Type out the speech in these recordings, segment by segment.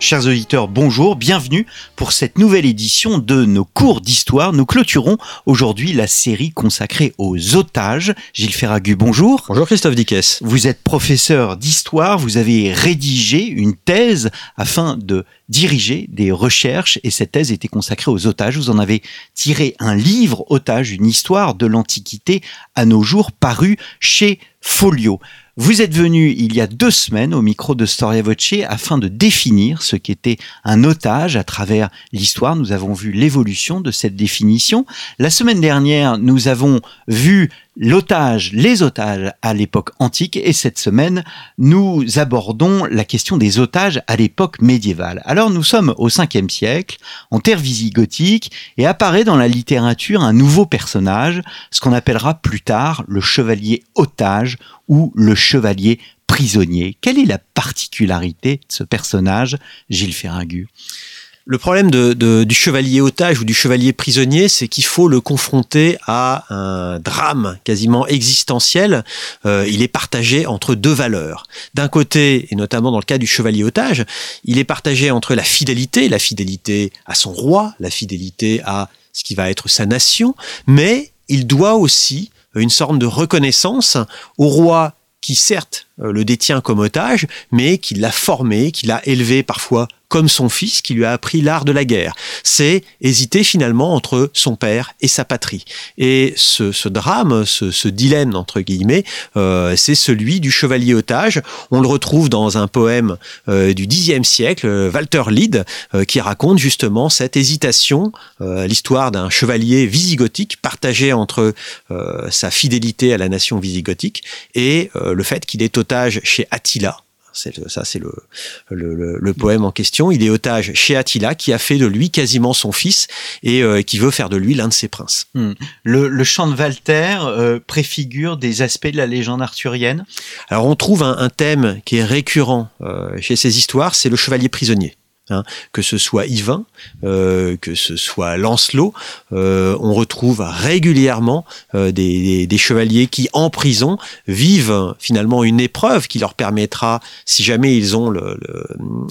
Chers auditeurs, bonjour, bienvenue pour cette nouvelle édition de nos cours d'histoire. Nous clôturons aujourd'hui la série consacrée aux otages. Gilles Ferragu, bonjour. Bonjour Christophe Dickès. Vous êtes professeur d'histoire, vous avez rédigé une thèse afin de diriger des recherches et cette thèse était consacrée aux otages. Vous en avez tiré un livre, Otages, une histoire de l'Antiquité à nos jours, paru chez Folio. Vous êtes venu il y a deux semaines au micro de Storia Voce afin de définir ce qu'était un otage à travers l'histoire. Nous avons vu l'évolution de cette définition. La semaine dernière, nous avons vu l'otage, les otages à l'époque antique et cette semaine, nous abordons la question des otages à l'époque médiévale. Alors nous sommes au 5e siècle, en terre visigothique et apparaît dans la littérature un nouveau personnage, ce qu'on appellera plus tard le chevalier otage ou le chevalier prisonnier. Quelle est la particularité de ce personnage, Gilles Ferragu? Le problème de, du chevalier otage ou du chevalier prisonnier, c'est qu'il faut le confronter à un drame quasiment existentiel. Euh, il est partagé entre deux valeurs. D'un côté, et notamment dans le cas du chevalier otage, il est partagé entre la fidélité, la fidélité à son roi, la fidélité à ce qui va être sa nation, mais il doit aussi une sorte de reconnaissance au roi qui certes le détient comme otage, mais qui l'a formé, qui l'a élevé parfois comme son fils qui lui a appris l'art de la guerre. C'est hésiter finalement entre son père et sa patrie. Et ce, drame, ce, dilemme entre guillemets, euh, c'est celui du chevalier otage. On le retrouve dans un poème euh, du Xe siècle, euh, Walter Lied, qui raconte justement cette hésitation, l'histoire d'un chevalier visigothique partagé entre sa fidélité à la nation visigothique et le fait qu'il est otage chez Attila ça, c'est le, le, poème en question. Il est otage chez Attila, qui a fait de lui quasiment son fils et euh, qui veut faire de lui l'un de ses princes. Hmm. Le, chant de Walter euh, préfigure des aspects de la légende arthurienne? Alors, on trouve un, thème qui est récurrent euh, chez ces histoires, c'est le chevalier prisonnier. Hein, que ce soit Yvain, euh, que ce soit Lancelot, euh, on retrouve régulièrement euh, des, des, chevaliers qui, en prison, vivent finalement une épreuve qui leur permettra, si jamais ils ont le,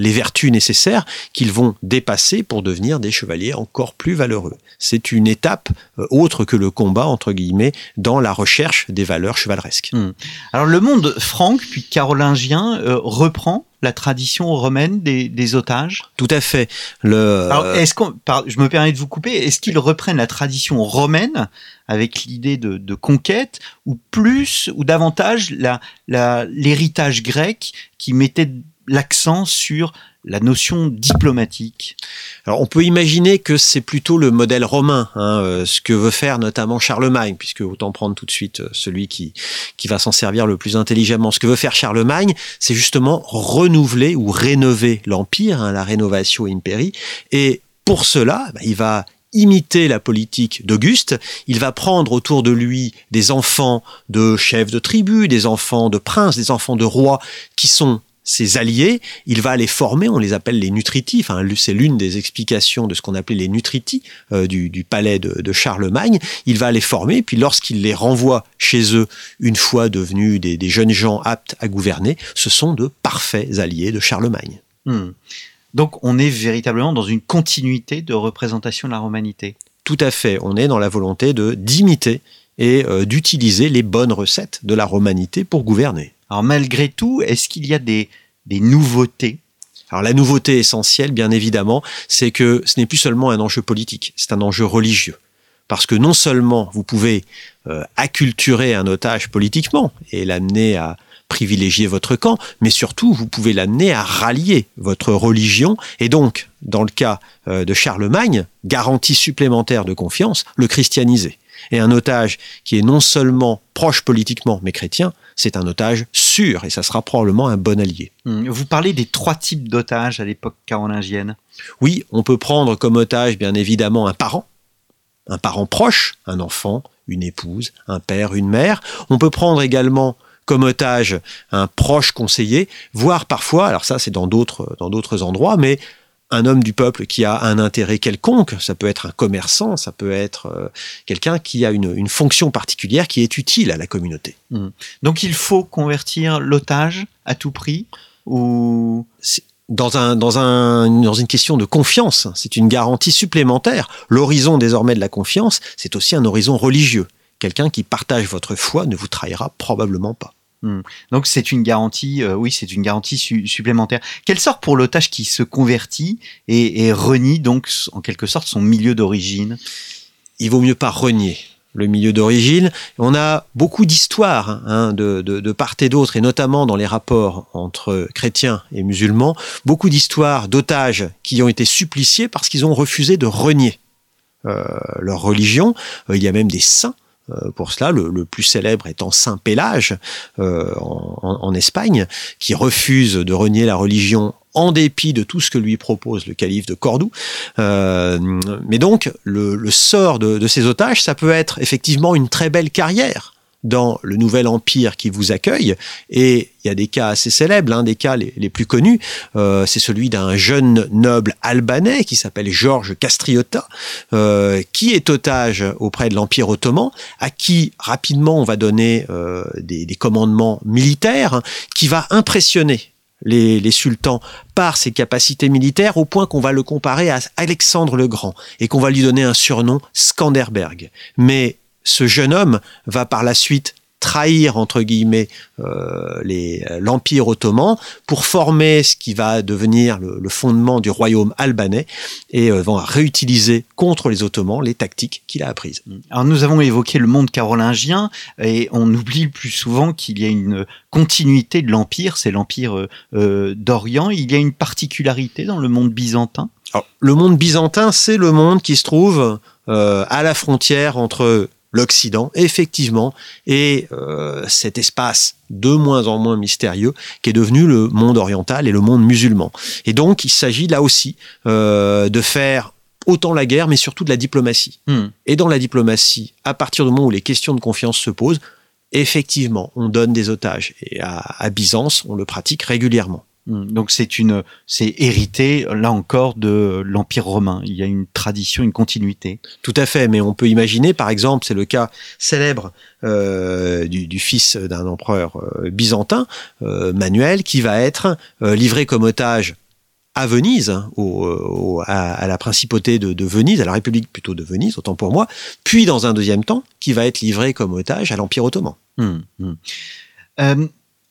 les vertus nécessaires, qu'ils vont dépasser pour devenir des chevaliers encore plus valeureux. C'est une étape autre que le combat, entre guillemets, dans la recherche des valeurs chevaleresques. Hmm. Alors le monde franc, puis carolingien, reprend la tradition romaine des, otages? Tout à fait. Le... Alors, est-ce qu'on, je me permets de vous couper, est-ce qu'ils reprennent la tradition romaine avec l'idée de, conquête ou plus ou davantage la, l'héritage grec qui mettait l'accent sur la notion diplomatique. Alors on peut imaginer que c'est plutôt le modèle romain, hein, euh, ce que veut faire notamment Charlemagne, puisque autant prendre tout de suite euh, celui qui, qui va s'en servir le plus intelligemment. Ce que veut faire Charlemagne, c'est justement renouveler ou rénover l'Empire, hein, la rénovation impéri, et pour cela, bah, il va imiter la politique d'Auguste, il va prendre autour de lui des enfants de chefs de tribu, des enfants de princes, des enfants de rois qui sont ses alliés, il va les former, on les appelle les nutritifs, c'est l'une des explications de ce qu'on appelait les nutritis euh, du, palais de, Charlemagne, il va les former, puis lorsqu'il les renvoie chez eux, une fois devenus des, jeunes gens aptes à gouverner, ce sont de parfaits alliés de Charlemagne. Hmm. Donc on est véritablement dans une continuité de représentation de la romanité. Tout à fait, on est dans la volonté de d'imiter et euh, d'utiliser les bonnes recettes de la romanité pour gouverner. Alors malgré tout, est-ce qu'il y a des, nouveautés alors la nouveauté essentielle, bien évidemment, c'est que ce n'est plus seulement un enjeu politique, c'est un enjeu religieux. Parce que non seulement vous pouvez euh, acculturer un otage politiquement et l'amener à privilégier votre camp, mais surtout vous pouvez l'amener à rallier votre religion et donc, dans le cas euh, de Charlemagne, garantie supplémentaire de confiance, le christianiser. Et un otage qui est non seulement proche politiquement, mais chrétien, c'est un otage sûr et ça sera probablement un bon allié. Hmm. Vous parlez des trois types d'otages à l'époque carolingienne. Oui, on peut prendre comme otage bien évidemment un parent, un parent proche, un enfant, une épouse, un père, une mère. On peut prendre également comme otage un proche conseiller, voire parfois, alors ça c'est dans d'autres dans d'autres endroits, mais un homme du peuple qui a un intérêt quelconque, ça peut être un commerçant, ça peut être euh, quelqu'un qui a une, une, fonction particulière qui est utile à la communauté. Mmh. Donc il faut convertir l'otage à tout prix ou? Dans, un, dans, un, dans une question de confiance, c'est une garantie supplémentaire. L'horizon désormais de la confiance, c'est aussi un horizon religieux. Quelqu'un qui partage votre foi ne vous trahira probablement pas. Hmm. Donc c'est une garantie, euh, oui, c'est une garantie supplémentaire. Quelle sorte pour l'otage qui se convertit et, renie donc en quelque sorte son milieu d'origine? Il vaut mieux pas renier le milieu d'origine. On a beaucoup d'histoires hein, de, part et d'autre, et notamment dans les rapports entre chrétiens et musulmans, beaucoup d'histoires d'otages qui ont été suppliciés parce qu'ils ont refusé de renier euh, leur religion. Euh, il y a même des saints pour cela, le, plus célèbre étant Saint Pélage euh, en, Espagne, qui refuse de renier la religion en dépit de tout ce que lui propose le calife de Cordoue. Euh, mais donc, le, le sort de, de, ces otages, ça peut être effectivement une très belle carrière dans le nouvel empire qui vous accueille. Et il y a des cas assez célèbres, l'un des cas les, plus connus, euh, c'est celui d'un jeune noble albanais qui s'appelle Georges Castriota, euh, qui est otage auprès de l'Empire ottoman, à qui rapidement on va donner euh, des, des commandements militaires, qui va impressionner les, les, sultans par ses capacités militaires au point qu'on va le comparer à Alexandre le Grand et qu'on va lui donner un surnom Skanderberg. Mais ce jeune homme va par la suite trahir entre guillemets euh, l'empire ottoman pour former ce qui va devenir le, le fondement du royaume albanais et euh, va réutiliser contre les ottomans les tactiques qu'il a apprises. Alors nous avons évoqué le monde carolingien et on oublie plus souvent qu'il y a une continuité de l'empire, c'est l'empire euh, d'Orient. Il y a une particularité dans le monde byzantin? Alors, le monde byzantin, c'est le monde qui se trouve euh, à la frontière entre l'Occident, effectivement, et euh, cet espace de moins en moins mystérieux qui est devenu le monde oriental et le monde musulman. Et donc, il s'agit là aussi euh, de faire autant la guerre, mais surtout de la diplomatie. Hmm. Et dans la diplomatie, à partir du moment où les questions de confiance se posent, effectivement, on donne des otages. Et à, à Byzance, on le pratique régulièrement. Donc c'est une, c'est hérité là encore de l'Empire romain. Il y a une tradition, une continuité. Tout à fait, mais on peut imaginer, par exemple, c'est le cas célèbre euh, du, du, fils d'un empereur euh, byzantin, euh, Manuel, qui va être livré comme otage à Venise, au, au, à, à, la principauté de, de, Venise, à la République plutôt de Venise, autant pour moi, puis dans un deuxième temps, qui va être livré comme otage à l'Empire ottoman. Hum, hum.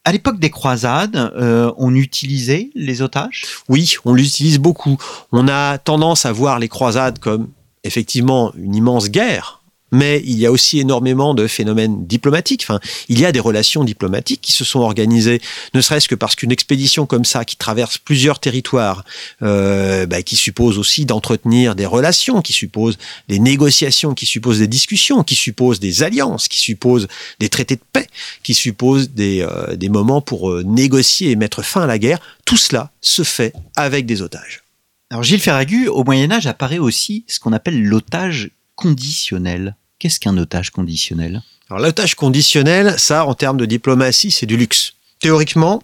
À l'époque des croisades, euh, on utilisait les otages? Oui, on l'utilise beaucoup. On a tendance à voir les croisades comme effectivement une immense guerre mais il y a aussi énormément de phénomènes diplomatiques. Enfin, il y a des relations diplomatiques qui se sont organisées, ne serait-ce que parce qu'une expédition comme ça, qui traverse plusieurs territoires, euh, bah, qui suppose aussi d'entretenir des relations, qui suppose des négociations, qui suppose des discussions, qui suppose des alliances, qui suppose des traités de paix, qui suppose des, euh, des moments pour euh, négocier et mettre fin à la guerre, tout cela se fait avec des otages. Alors Gilles Ferragu, au Moyen Âge apparaît aussi ce qu'on appelle l'otage conditionnel. Qu'est-ce qu'un otage conditionnel? Alors l'otage conditionnel, ça, en termes de diplomatie, c'est du luxe. Théoriquement,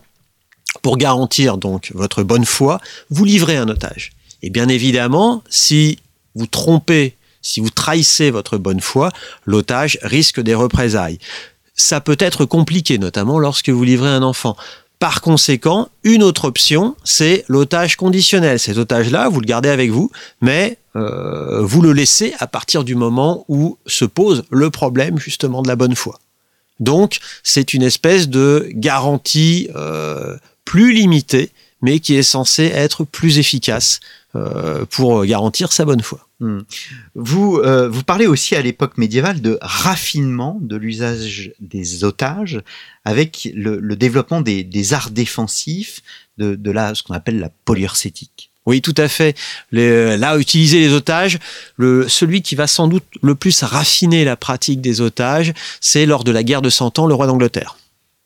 pour garantir donc votre bonne foi, vous livrez un otage. Et bien évidemment, si vous trompez, si vous trahissez votre bonne foi, l'otage risque des représailles. Ça peut être compliqué, notamment lorsque vous livrez un enfant. Par conséquent, une autre option, c'est l'otage conditionnel. Cet otage-là, vous le gardez avec vous, mais euh, vous le laissez à partir du moment où se pose le problème justement de la bonne foi. Donc, c'est une espèce de garantie euh, plus limitée, mais qui est censée être plus efficace euh, pour garantir sa bonne foi. Hmm. Vous, euh, vous parlez aussi à l'époque médiévale de raffinement de l'usage des otages avec le, le développement des, des, arts défensifs, de, de la, ce qu'on appelle la polyurcétique. Oui, tout à fait. Les, là, utiliser les otages, le, celui qui va sans doute le plus raffiner la pratique des otages, c'est lors de la guerre de Cent Ans, le roi d'Angleterre.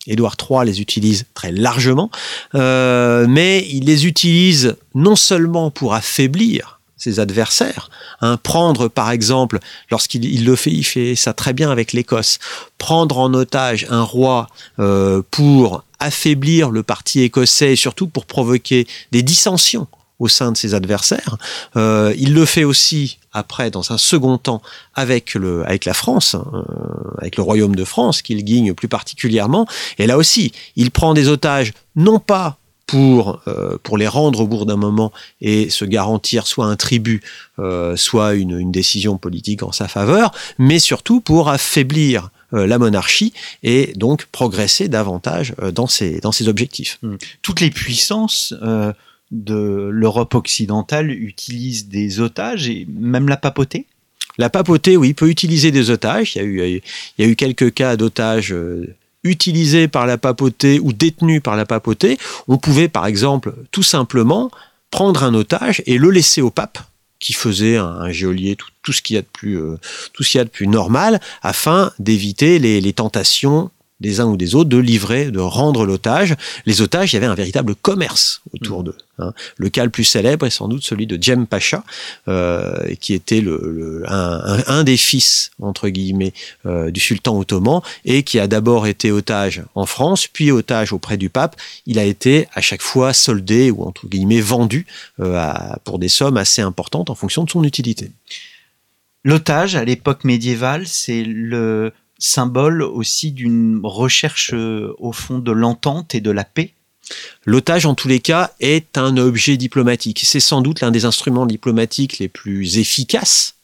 Édouard III les utilise très largement, euh, mais il les utilise non seulement pour affaiblir ses adversaires. Hein. prendre, par exemple, lorsqu'il il le fait, il fait ça très bien avec l'Écosse, prendre en otage un roi euh, pour affaiblir le parti écossais et surtout pour provoquer des dissensions au sein de ses adversaires. Euh, il le fait aussi après, dans un second temps, avec le, avec la France, hein, euh, avec le Royaume de France, qu'il guigne plus particulièrement. Et là aussi, il prend des otages, non pas pour, euh, pour les rendre au bout d'un moment et se garantir soit un tribut, euh, soit une, une, décision politique en sa faveur, mais surtout pour affaiblir euh, la monarchie et donc progresser davantage euh, dans ses, dans ses objectifs. Toutes les puissances de l'Europe occidentale utilisent des otages et même la papauté? La papauté, oui, peut utiliser des otages. Il y a eu, il y a eu quelques cas d'otages utilisés par la papauté ou détenus par la papauté, on pouvait par exemple tout simplement prendre un otage et le laisser au pape qui faisait un, geôlier, tout, ce qu'il y a de plus, euh, tout ce qu'il y a de plus normal, afin d'éviter les tentations des uns ou des autres de livrer, de rendre l'otage. Les otages, il y avait un véritable commerce autour mmh. d'eux. Hein. Le cas le plus célèbre est sans doute celui de Jem Pacha, euh, qui était le, un, un, des fils, entre guillemets, euh, du sultan ottoman, et qui a d'abord été otage en France, puis otage auprès du pape. Il a été à chaque fois soldé ou, entre guillemets, vendu euh, à, pour des sommes assez importantes en fonction de son utilité. L'otage, à l'époque médiévale, c'est le symbole aussi d'une recherche euh, au fond de l'entente et de la paix L'otage, en tous les cas, est un objet diplomatique. C'est sans doute l'un des instruments diplomatiques les plus efficaces,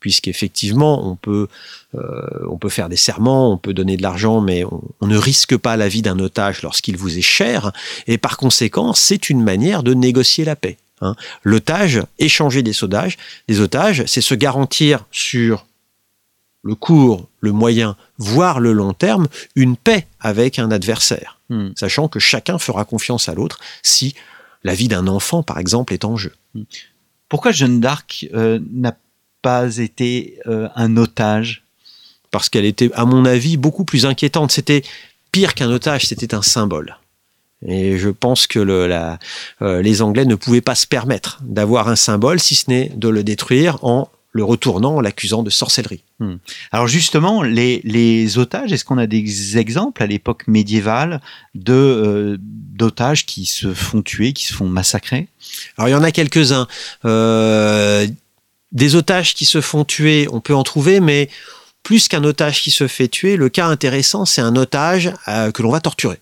puisqu'effectivement, on peut, euh, on peut faire des serments, on peut donner de l'argent, mais on, ne risque pas la vie d'un otage lorsqu'il vous est cher, et par conséquent, c'est une manière de négocier la paix. Hein. L'otage, échanger des otages, des otages, c'est se garantir sur le court, le moyen, voire le long terme, une paix avec un adversaire, hmm. sachant que chacun fera confiance à l'autre si la vie d'un enfant, par exemple, est en jeu. Hmm. Pourquoi Jeanne d'Arc euh, n'a pas été euh, un otage? Parce qu'elle était, à mon avis, beaucoup plus inquiétante. C'était pire qu'un otage, c'était un symbole. Et je pense que le, la, euh, les Anglais ne pouvaient pas se permettre d'avoir un symbole, si ce n'est de le détruire en le retournant en l'accusant de sorcellerie. Hmm. Alors justement, les, les otages, est-ce qu'on a des exemples à l'époque médiévale de euh, d'otages qui se font tuer, qui se font massacrer? Alors il y en a quelques-uns. Euh, des otages qui se font tuer, on peut en trouver, mais plus qu'un otage qui se fait tuer, le cas intéressant, c'est un otage euh, que l'on va torturer.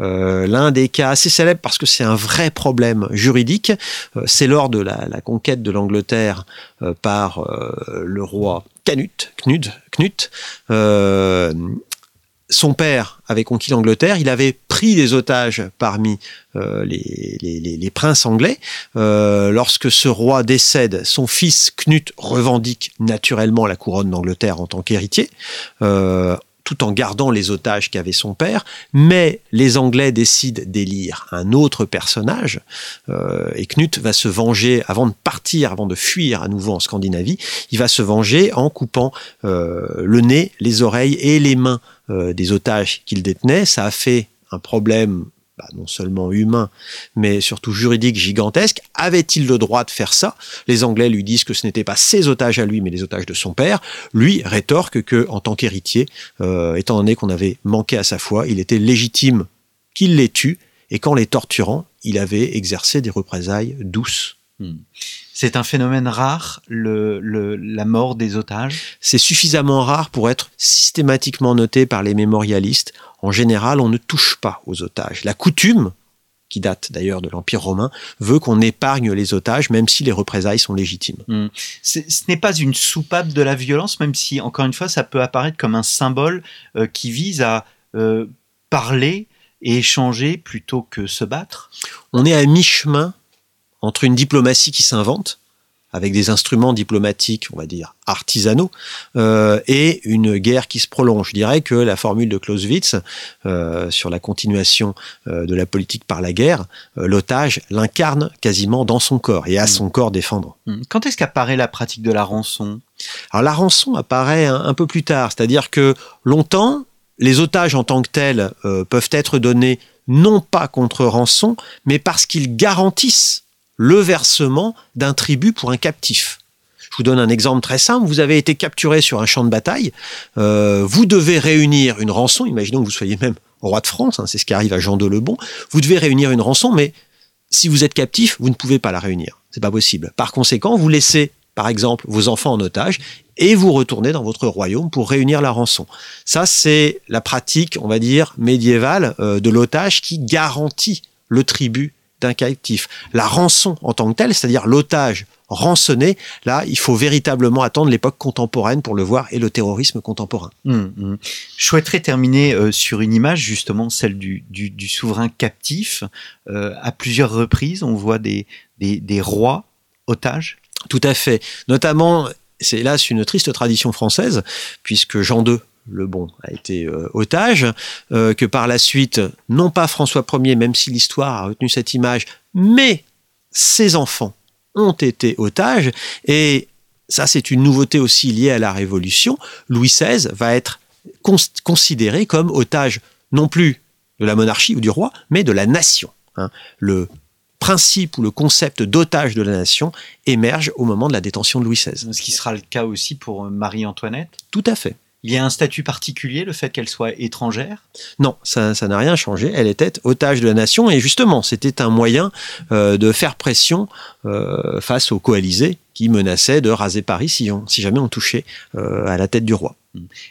Euh, l'un des cas assez célèbres parce que c'est un vrai problème juridique, euh, c'est lors de la, conquête de l'Angleterre euh, par le roi Canute, Knut, son père avait conquis l'Angleterre, il avait pris des otages parmi les, princes anglais. Lorsque ce roi décède, son fils Knut revendique naturellement la couronne d'Angleterre en tant qu'héritier. Tout en gardant les otages qu'avait son père, mais les Anglais décident d'élire un autre personnage, euh, et Knut va se venger, avant de partir, avant de fuir à nouveau en Scandinavie, il va se venger en coupant euh, le nez, les oreilles et les mains euh, des otages qu'il détenait. Ça a fait un problème bah, non seulement humain, mais surtout juridique gigantesque. Avait-il le droit de faire ça? Les Anglais lui disent que ce n'était pas ses otages à lui, mais les otages de son père. Lui rétorque que, en tant qu'héritier, euh, étant donné qu'on avait manqué à sa foi, il était légitime qu'il les tue, et qu'en les torturant, il avait exercé des représailles douces. Hmm. C'est un phénomène rare, le, le, la mort des otages? C'est suffisamment rare pour être systématiquement noté par les mémorialistes en général, on ne touche pas aux otages. La coutume, qui date d'ailleurs de l'Empire romain, veut qu'on épargne les otages, même si les représailles sont légitimes. Hmm. Ce n'est pas une soupape de la violence, même si, encore une fois, ça peut apparaître comme un symbole euh, qui vise à euh, parler et échanger plutôt que se battre? On est à mi-chemin entre une diplomatie qui s'invente, avec des instruments diplomatiques, on va dire, artisanaux, euh, et une guerre qui se prolonge. Je dirais que la formule de Clausewitz euh, sur la continuation euh, de la politique par la guerre, euh, l'otage l'incarne quasiment dans son corps et à mm. son corps défendre. Mm. Quand est-ce qu'apparaît la pratique de la rançon? Alors la rançon apparaît un, un peu plus tard, c'est-à-dire que longtemps, les otages en tant que tels euh, peuvent être donnés non pas contre rançon, mais parce qu'ils garantissent le versement d'un tribut pour un captif. Je vous donne un exemple très simple. Vous avez été capturé sur un champ de bataille. Euh, vous devez réunir une rançon. Imaginons que vous soyez même roi de France. hein, c'est ce qui arrive à Jean de Lebon. Vous devez réunir une rançon, mais si vous êtes captif, vous ne pouvez pas la réunir. C'est pas possible. Par conséquent, vous laissez, par exemple, vos enfants en otage et vous retournez dans votre royaume pour réunir la rançon. Ça, c'est la pratique, on va dire, médiévale euh, de l'otage qui garantit le tribut d'un captif. La rançon en tant que telle, c'est-à-dire l'otage rançonné, là, il faut véritablement attendre l'époque contemporaine pour le voir et le terrorisme contemporain. Hum, hum. Je souhaiterais terminer euh, sur une image, justement, celle du, du, du souverain captif. Euh, à plusieurs reprises, on voit des, des, des rois otages. Tout à fait. Notamment, c'est hélas une triste tradition française, puisque Jean II le bon a été euh, otage, euh, que par la suite, non pas François Ier, même si l'histoire a retenu cette image, mais ses enfants ont été otages, et ça c'est une nouveauté aussi liée à la Révolution, Louis XVI va être cons considéré comme otage non plus de la monarchie ou du roi, mais de la nation. Hein. Le principe ou le concept d'otage de la nation émerge au moment de la détention de Louis XVI. Ce qui sera le cas aussi pour euh, Marie-Antoinette? Tout à fait. Il y a un statut particulier, le fait qu'elle soit étrangère? Non, ça ça n'a rien changé. Elle était otage de la nation et justement, c'était un moyen euh, de faire pression euh, face aux coalisés qui menaçaient de raser Paris si, on, si jamais on touchait euh, à la tête du roi.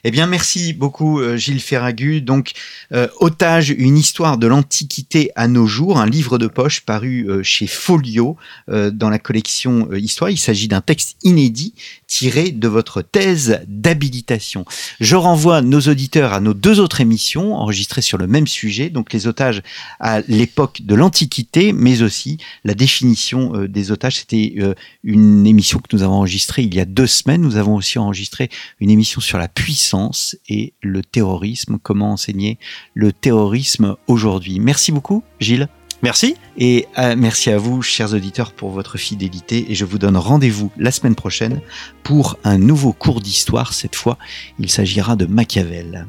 Eh bien, merci beaucoup, Gilles Ferragu. Donc, euh, Otage, une histoire de l'Antiquité à nos jours, un livre de poche paru euh, chez Folio euh, dans la collection Histoire. Il s'agit d'un texte inédit tiré de votre thèse d'habilitation. Je renvoie nos auditeurs à nos deux autres émissions enregistrées sur le même sujet, donc les otages à l'époque de l'Antiquité, mais aussi la définition euh, des otages. C'était euh, une émission que nous avons enregistrée il y a deux semaines. Nous avons aussi enregistré une émission sur la puissance et le terrorisme, comment enseigner le terrorisme aujourd'hui. Merci beaucoup, Gilles. Merci. Et euh, merci à vous, chers auditeurs, pour votre fidélité. Et je vous donne rendez-vous la semaine prochaine pour un nouveau cours d'histoire. Cette fois, il s'agira de Machiavel.